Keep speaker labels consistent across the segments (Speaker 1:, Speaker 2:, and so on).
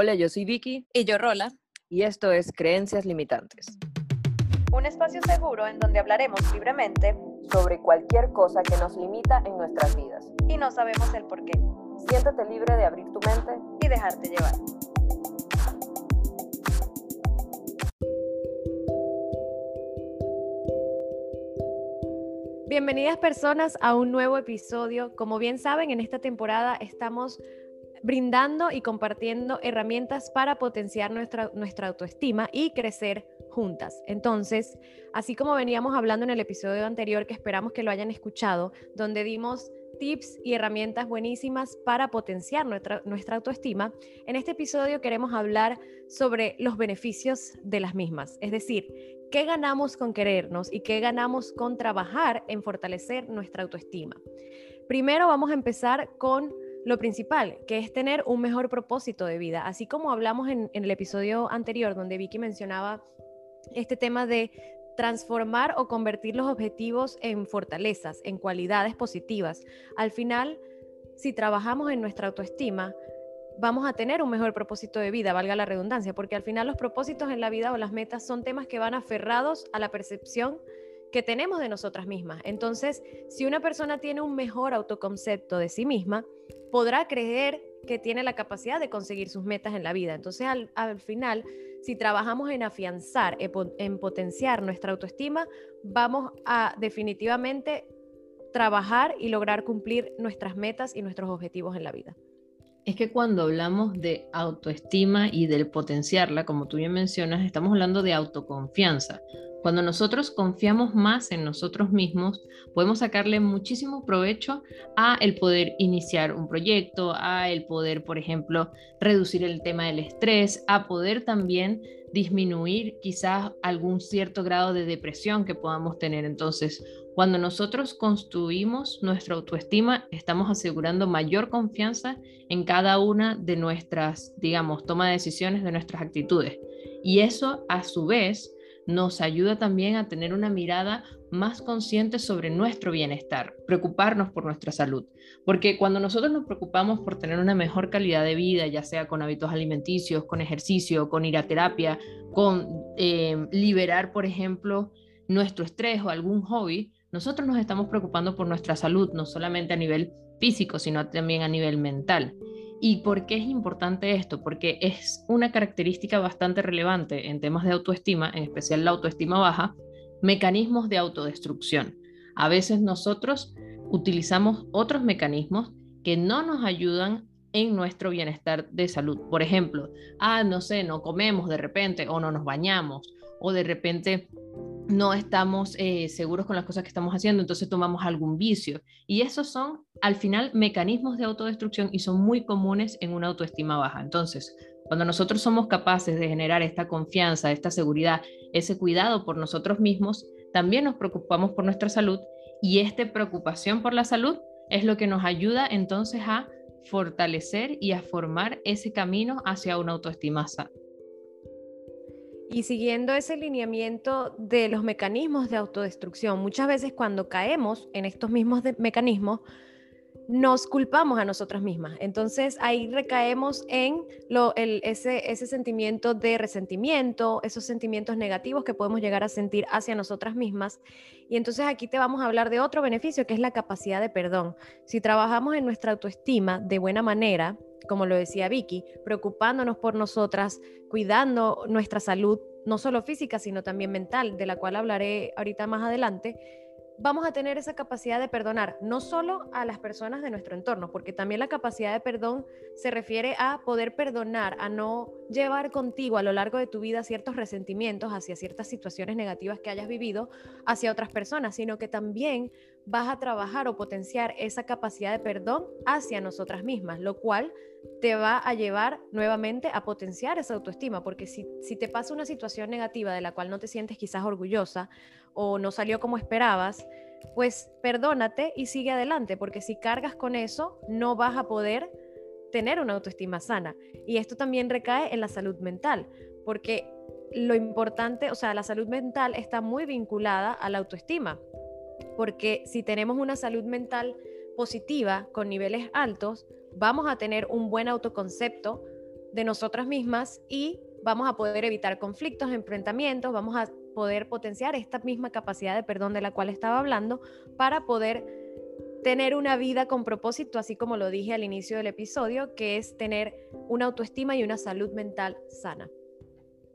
Speaker 1: Hola, yo soy Vicky.
Speaker 2: Y yo Rola.
Speaker 1: Y esto es Creencias Limitantes.
Speaker 2: Un espacio seguro en donde hablaremos libremente
Speaker 1: sobre cualquier cosa que nos limita en nuestras vidas.
Speaker 2: Y no sabemos el por qué.
Speaker 1: Siéntate libre de abrir tu mente
Speaker 2: y dejarte llevar. Bienvenidas personas a un nuevo episodio. Como bien saben, en esta temporada estamos brindando y compartiendo herramientas para potenciar nuestra, nuestra autoestima y crecer juntas. Entonces, así como veníamos hablando en el episodio anterior, que esperamos que lo hayan escuchado, donde dimos tips y herramientas buenísimas para potenciar nuestra, nuestra autoestima, en este episodio queremos hablar sobre los beneficios de las mismas, es decir, qué ganamos con querernos y qué ganamos con trabajar en fortalecer nuestra autoestima. Primero vamos a empezar con lo principal, que es tener un mejor propósito de vida. Así como hablamos en, el episodio anterior, donde Vicky mencionaba este tema de transformar o convertir los objetivos en fortalezas, en cualidades positivas. Al final, si trabajamos en nuestra autoestima, vamos a tener un mejor propósito de vida, valga la redundancia, porque al final los propósitos en la vida o las metas son temas que van aferrados a la percepción que tenemos de nosotras mismas. Entonces, si una persona tiene un mejor autoconcepto de sí misma, podrá creer que tiene la capacidad de conseguir sus metas en la vida. Entonces, al, final, si trabajamos en afianzar, en potenciar nuestra autoestima, vamos a definitivamente trabajar y lograr cumplir nuestras metas y nuestros objetivos en la vida.
Speaker 3: Es que cuando hablamos de autoestima y del potenciarla, como tú bien mencionas, estamos hablando de autoconfianza. Cuando nosotros confiamos más en nosotros mismos, podemos sacarle muchísimo provecho a el poder iniciar un proyecto, a el poder, por ejemplo, reducir el tema del estrés, a poder también disminuir quizás algún cierto grado de depresión que podamos tener. Entonces, cuando nosotros construimos nuestra autoestima, estamos asegurando mayor confianza en cada una de nuestras, digamos, toma de decisiones, de nuestras actitudes. Y eso, a su vez, nos ayuda también a tener una mirada más consciente sobre nuestro bienestar, preocuparnos por nuestra salud. Porque cuando nosotros nos preocupamos por tener una mejor calidad de vida, ya sea con hábitos alimenticios, con ejercicio, con ir a terapia, con eh, liberar, por ejemplo, nuestro estrés o algún hobby, nosotros nos estamos preocupando por nuestra salud, no solamente a nivel físico, sino también a nivel mental. ¿Y por qué es importante esto? Porque es una característica bastante relevante en temas de autoestima, en especial la autoestima baja, mecanismos de autodestrucción. A veces nosotros utilizamos otros mecanismos que no nos ayudan en nuestro bienestar de salud. Por ejemplo, ah, no sé, no comemos de repente o no nos bañamos o de repente no estamos eh, seguros con las cosas que estamos haciendo, entonces tomamos algún vicio. Y esos son, al final, mecanismos de autodestrucción y son muy comunes en una autoestima baja. Entonces, cuando nosotros somos capaces de generar esta confianza, esta seguridad, ese cuidado por nosotros mismos, también nos preocupamos por nuestra salud y esta preocupación por la salud es lo que nos ayuda entonces a fortalecer y a formar ese camino hacia una autoestima sana.
Speaker 2: Y siguiendo ese lineamiento de los mecanismos de autodestrucción, muchas veces cuando caemos en estos mismos mecanismos, nos culpamos a nosotras mismas. Entonces ahí recaemos en lo, ese, ese sentimiento de resentimiento, esos sentimientos negativos que podemos llegar a sentir hacia nosotras mismas. Y entonces aquí te vamos a hablar de otro beneficio que es la capacidad de perdón. Si trabajamos en nuestra autoestima de buena manera, como lo decía Vicky, preocupándonos por nosotras, cuidando nuestra salud, no solo física, sino también mental, de la cual hablaré ahorita más adelante, vamos a tener esa capacidad de perdonar, no solo a las personas de nuestro entorno, porque también la capacidad de perdón se refiere a poder perdonar, a no llevar contigo a lo largo de tu vida ciertos resentimientos hacia ciertas situaciones negativas que hayas vivido hacia otras personas, sino que también vas a trabajar o potenciar esa capacidad de perdón hacia nosotras mismas, lo cual te va a llevar nuevamente a potenciar esa autoestima, porque si, si te pasa una situación negativa de la cual no te sientes quizás orgullosa o no salió como esperabas, pues perdónate y sigue adelante, porque si cargas con eso, no vas a poder tener una autoestima sana. Y esto también recae en la salud mental, porque lo importante, o sea, la salud mental está muy vinculada a la autoestima, porque si tenemos una salud mental positiva con niveles altos, vamos a tener un buen autoconcepto de nosotras mismas y vamos a poder evitar conflictos, enfrentamientos, vamos a poder potenciar esta misma capacidad de perdón de la cual estaba hablando para poder tener una vida con propósito, así como lo dije al inicio del episodio, que es tener una autoestima y una salud mental sana.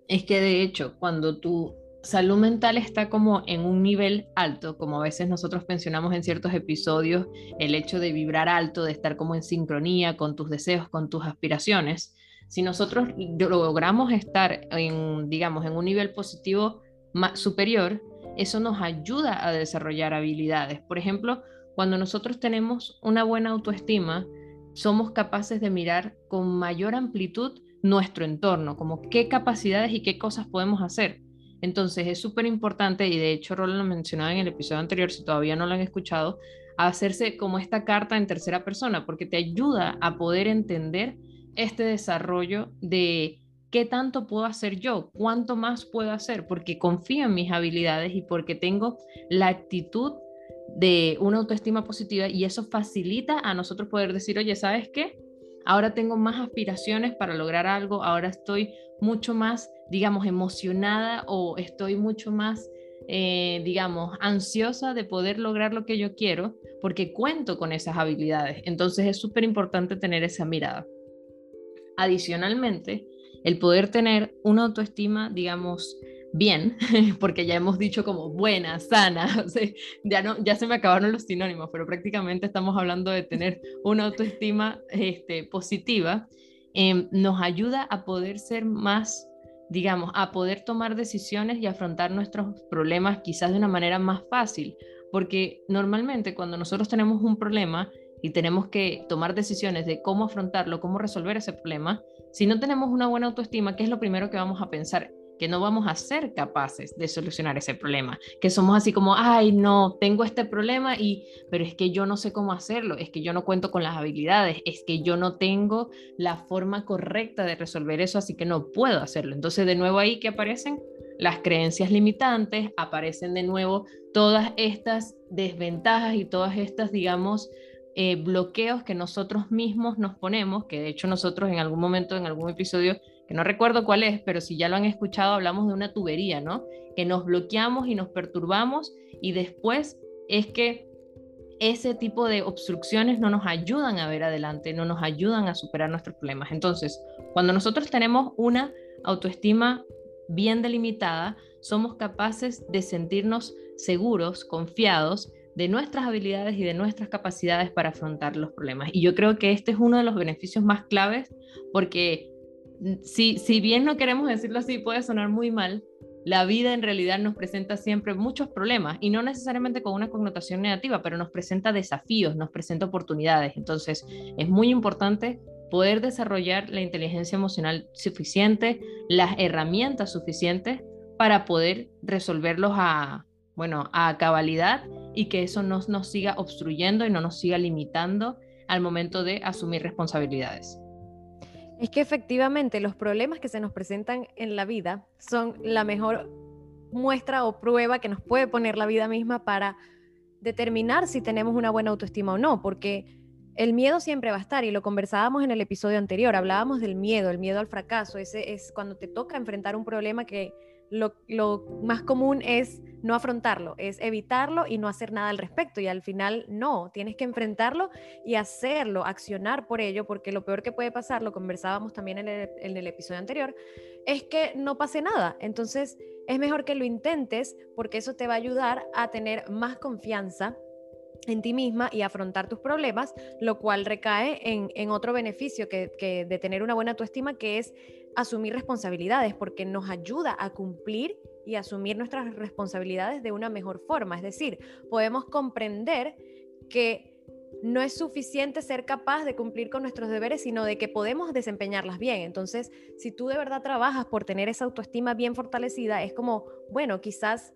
Speaker 3: Es que de hecho, cuando tu salud mental está como en un nivel alto, como a veces nosotros mencionamos en ciertos episodios, el hecho de vibrar alto, de estar como en sincronía con tus deseos, con tus aspiraciones, si nosotros logramos estar en, digamos, en un nivel positivo más superior, eso nos ayuda a desarrollar habilidades. Por ejemplo, cuando nosotros tenemos una buena autoestima, somos capaces de mirar con mayor amplitud nuestro entorno, como qué capacidades y qué cosas podemos hacer. Entonces es súper importante, y de hecho Roland lo mencionaba en el episodio anterior, si todavía no lo han escuchado, hacerse como esta carta en tercera persona, porque te ayuda a poder entender este desarrollo de qué tanto puedo hacer yo, cuánto más puedo hacer, porque confío en mis habilidades y porque tengo la actitud de una autoestima positiva y eso facilita a nosotros poder decir, oye, ¿sabes qué? Ahora tengo más aspiraciones para lograr algo, ahora estoy mucho más, digamos, emocionada o estoy mucho más, eh, digamos, ansiosa de poder lograr lo que yo quiero porque cuento con esas habilidades. Entonces es súper importante tener esa mirada. Adicionalmente, el poder tener una autoestima, digamos, bien, porque ya hemos dicho como buena, sana, ya, no, ya se me acabaron los sinónimos, pero prácticamente estamos hablando de tener una autoestima este, positiva, em, nos ayuda a poder ser más, digamos, a poder tomar decisiones y afrontar nuestros problemas quizás de una manera más fácil, porque normalmente cuando nosotros tenemos un problema, y tenemos que tomar decisiones de cómo afrontarlo, cómo resolver ese problema, si no tenemos una buena autoestima, ¿qué es lo primero que vamos a pensar? Que no vamos a ser capaces de solucionar ese problema, que somos así como, ay, no, tengo este problema y, pero es que yo no sé cómo hacerlo, es que yo no cuento con las habilidades, es que yo no tengo la forma correcta de resolver eso, así que no puedo hacerlo. Entonces, de nuevo ahí que aparecen las creencias limitantes, aparecen de nuevo todas estas desventajas y todas estas, digamos, eh, bloqueos que nosotros mismos nos ponemos, que de hecho nosotros en algún momento, en algún episodio, que no recuerdo cuál es, pero si ya lo han escuchado, hablamos de una tubería, ¿no? Que nos bloqueamos y nos perturbamos y después es que ese tipo de obstrucciones no nos ayudan a ver adelante, no nos ayudan a superar nuestros problemas. Entonces, cuando nosotros tenemos una autoestima bien delimitada, somos capaces de sentirnos seguros, confiados, de nuestras habilidades y de nuestras capacidades para afrontar los problemas. Y yo creo que este es uno de los beneficios más claves porque si, si bien no queremos decirlo así, puede sonar muy mal, la vida en realidad nos presenta siempre muchos problemas y no necesariamente con una connotación negativa, pero nos presenta desafíos, nos presenta oportunidades. Entonces es muy importante poder desarrollar la inteligencia emocional suficiente, las herramientas suficientes para poder resolverlos a, bueno, a cabalidad y que eso no nos siga obstruyendo y no nos siga limitando al momento de asumir responsabilidades.
Speaker 2: Es que efectivamente los problemas que se nos presentan en la vida son la mejor muestra o prueba que nos puede poner la vida misma para determinar si tenemos una buena autoestima o no, porque el miedo siempre va a estar y lo conversábamos en el episodio anterior, hablábamos del miedo, el miedo al fracaso, ese es cuando te toca enfrentar un problema que lo, más común es no afrontarlo, es evitarlo y no hacer nada al respecto. Y al final no, tienes que enfrentarlo y hacerlo, accionar por ello, porque lo peor que puede pasar, lo conversábamos también en el, episodio anterior, es que no pase nada. Entonces es mejor que lo intentes porque eso te va a ayudar a tener más confianza en ti misma y afrontar tus problemas, lo cual recae en, otro beneficio que, de tener una buena autoestima, que es asumir responsabilidades, porque nos ayuda a cumplir y asumir nuestras responsabilidades de una mejor forma. Es decir, podemos comprender que no es suficiente ser capaz de cumplir con nuestros deberes, sino de que podemos desempeñarlas bien. Entonces, si tú de verdad trabajas por tener esa autoestima bien fortalecida, es como, bueno, quizás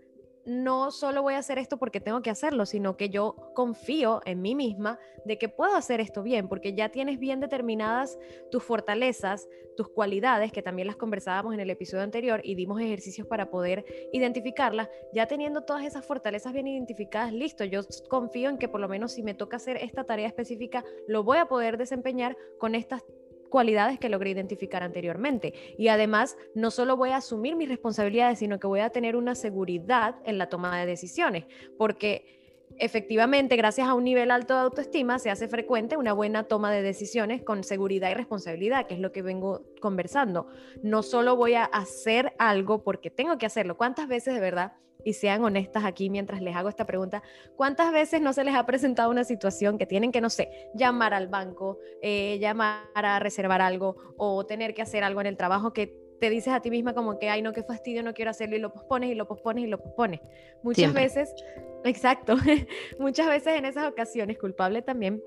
Speaker 2: no solo voy a hacer esto porque tengo que hacerlo, sino que yo confío en mí misma de que puedo hacer esto bien, porque ya tienes bien determinadas tus fortalezas, tus cualidades, que también las conversábamos en el episodio anterior y dimos ejercicios para poder identificarlas, ya teniendo todas esas fortalezas bien identificadas, listo, yo confío en que por lo menos si me toca hacer esta tarea específica, lo voy a poder desempeñar con estas cualidades que logré identificar anteriormente. Y además, no solo voy a asumir mis responsabilidades, sino que voy a tener una seguridad en la toma de decisiones, porque efectivamente, gracias a un nivel alto de autoestima, se hace frecuente una buena toma de decisiones con seguridad y responsabilidad, que es lo que vengo conversando. No solo voy a hacer algo porque tengo que hacerlo. ¿Cuántas veces de verdad? Y sean honestas aquí mientras les hago esta pregunta, ¿cuántas veces no se les ha presentado una situación que tienen que, no sé, llamar al banco, eh, llamar a reservar algo o tener que hacer algo en el trabajo que te dices a ti misma como que, ay, no, qué fastidio, no quiero hacerlo y lo pospones y lo pospones y lo pospones. Muchas veces, exacto, muchas veces en esas ocasiones, culpable también,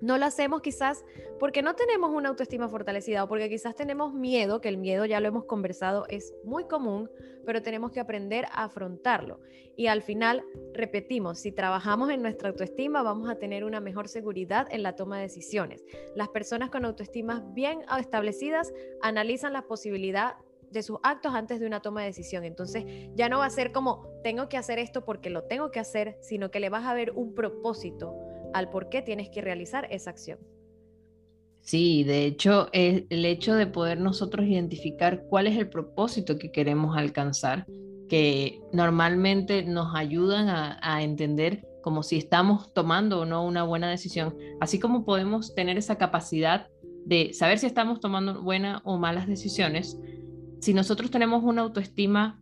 Speaker 2: no lo hacemos quizás porque no tenemos una autoestima fortalecida o porque quizás tenemos miedo, que el miedo ya lo hemos conversado, es muy común, pero tenemos que aprender a afrontarlo. Y al final, repetimos, si trabajamos en nuestra autoestima, vamos a tener una mejor seguridad en la toma de decisiones. Las personas con autoestimas bien establecidas analizan la posibilidad de sus actos antes de una toma de decisión. Entonces ya no va a ser como tengo que hacer esto porque lo tengo que hacer, sino que le vas a ver un propósito al por qué tienes que realizar esa acción.
Speaker 3: Sí, de hecho, el, hecho de poder nosotros identificar cuál es el propósito que queremos alcanzar, que normalmente nos ayudan a, a entender como si estamos tomando o no una buena decisión, así como podemos tener esa capacidad de saber si estamos tomando buenas o malas decisiones, si nosotros tenemos una autoestima,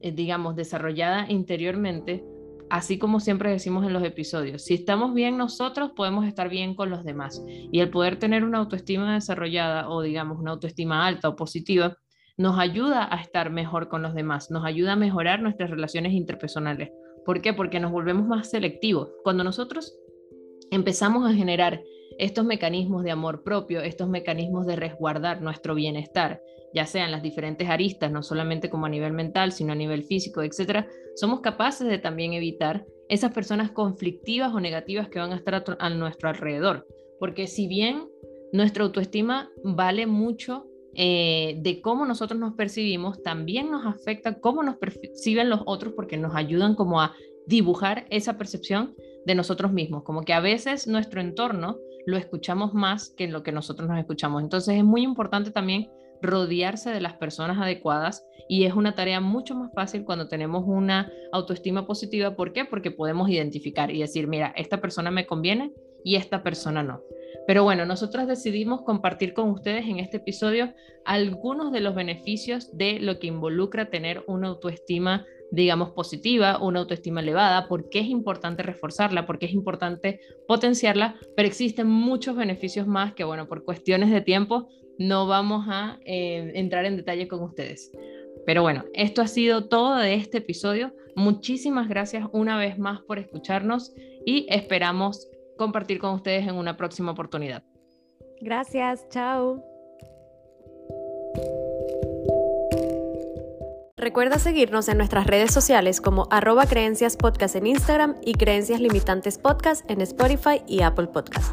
Speaker 3: eh, digamos, desarrollada interiormente, así como siempre decimos en los episodios, si estamos bien nosotros, podemos estar bien con los demás. Y el poder tener una autoestima desarrollada o, digamos, una autoestima alta o positiva, nos ayuda a estar mejor con los demás, nos ayuda a mejorar nuestras relaciones interpersonales. ¿Por qué? Porque nos volvemos más selectivos. Cuando nosotros empezamos a generar estos mecanismos de amor propio, estos mecanismos de resguardar nuestro bienestar, ya sean las diferentes aristas, no solamente como a nivel mental, sino a nivel físico, etcétera, somos capaces de también evitar esas personas conflictivas o negativas que van a estar a, nuestro alrededor. Porque si bien nuestra autoestima vale mucho eh, de cómo nosotros nos percibimos, también nos afecta cómo nos perciben los otros porque nos ayudan como a dibujar esa percepción de nosotros mismos, como que a veces nuestro entorno lo escuchamos más que lo que nosotros nos escuchamos. Entonces es muy importante también rodearse de las personas adecuadas y es una tarea mucho más fácil cuando tenemos una autoestima positiva. ¿Por qué? Porque podemos identificar y decir, mira, esta persona me conviene y esta persona no. Pero bueno, nosotros decidimos compartir con ustedes en este episodio algunos de los beneficios de lo que involucra tener una autoestima digamos, positiva, una autoestima elevada, por qué es importante reforzarla, por qué es importante potenciarla, pero existen muchos beneficios más que, bueno, por cuestiones de tiempo no vamos a eh, entrar en detalle con ustedes. Pero bueno, esto ha sido todo de este episodio. Muchísimas gracias una vez más por escucharnos y esperamos compartir con ustedes en una próxima oportunidad.
Speaker 2: Gracias, chao. Recuerda seguirnos en nuestras redes sociales como arroba creencias podcast en Instagram y creencias limitantes podcast en Spotify y Apple Podcast.